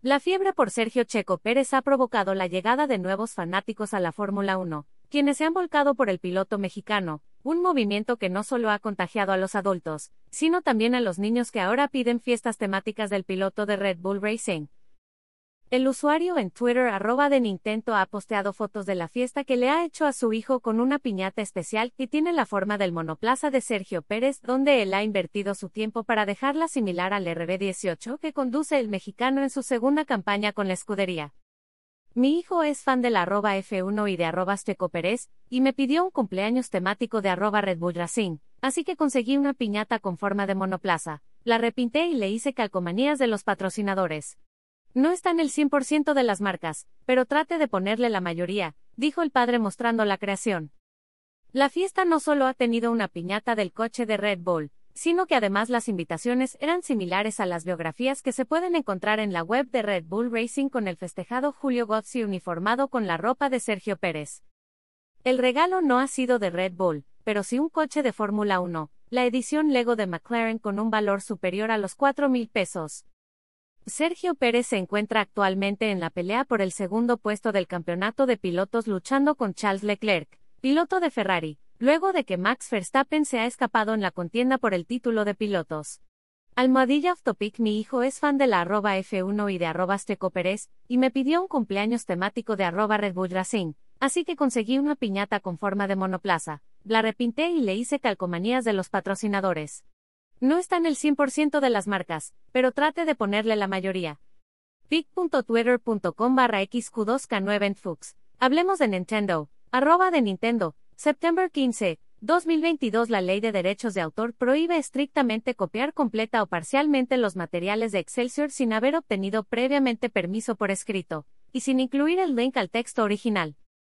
La fiebre por Sergio Checo Pérez ha provocado la llegada de nuevos fanáticos a la Fórmula 1, quienes se han volcado por el piloto mexicano, un movimiento que no solo ha contagiado a los adultos, sino también a los niños que ahora piden fiestas temáticas del piloto de Red Bull Racing. El usuario en Twitter arroba de Nintendo ha posteado fotos de la fiesta que le ha hecho a su hijo con una piñata especial que tiene la forma del monoplaza de Sergio Pérez, donde él ha invertido su tiempo para dejarla similar al RB18 que conduce el mexicano en su segunda campaña con la escudería. Mi hijo es fan de la arroba F1 y de arroba Steco Pérez, y me pidió un cumpleaños temático de arroba Red Bull Racing, así que conseguí una piñata con forma de monoplaza, la repinté y le hice calcomanías de los patrocinadores. No está en el 100% de las marcas, pero trate de ponerle la mayoría, dijo el padre mostrando la creación. La fiesta no solo ha tenido una piñata del coche de Red Bull, sino que además las invitaciones eran similares a las biografías que se pueden encontrar en la web de Red Bull Racing con el festejado Julio Gozzi uniformado con la ropa de Sergio Pérez. El regalo no ha sido de Red Bull, pero sí un coche de Fórmula 1, la edición Lego de McLaren con un valor superior a los 4 mil pesos. Sergio Pérez se encuentra actualmente en la pelea por el segundo puesto del campeonato de pilotos luchando con Charles Leclerc, piloto de Ferrari, luego de que Max Verstappen se ha escapado en la contienda por el título de pilotos. Almohadilla of Topic Mi hijo es fan de la arroba F1 y de arroba Steco Pérez, y me pidió un cumpleaños temático de arroba Red Bull Racing, así que conseguí una piñata con forma de monoplaza, la repinté y le hice calcomanías de los patrocinadores. No está en el 100% de las marcas, pero trate de ponerle la mayoría. pic.twitter.com barra xq2k9 Hablemos de Nintendo. Arroba de Nintendo. September 15, 2022 La ley de derechos de autor prohíbe estrictamente copiar completa o parcialmente los materiales de Excelsior sin haber obtenido previamente permiso por escrito, y sin incluir el link al texto original.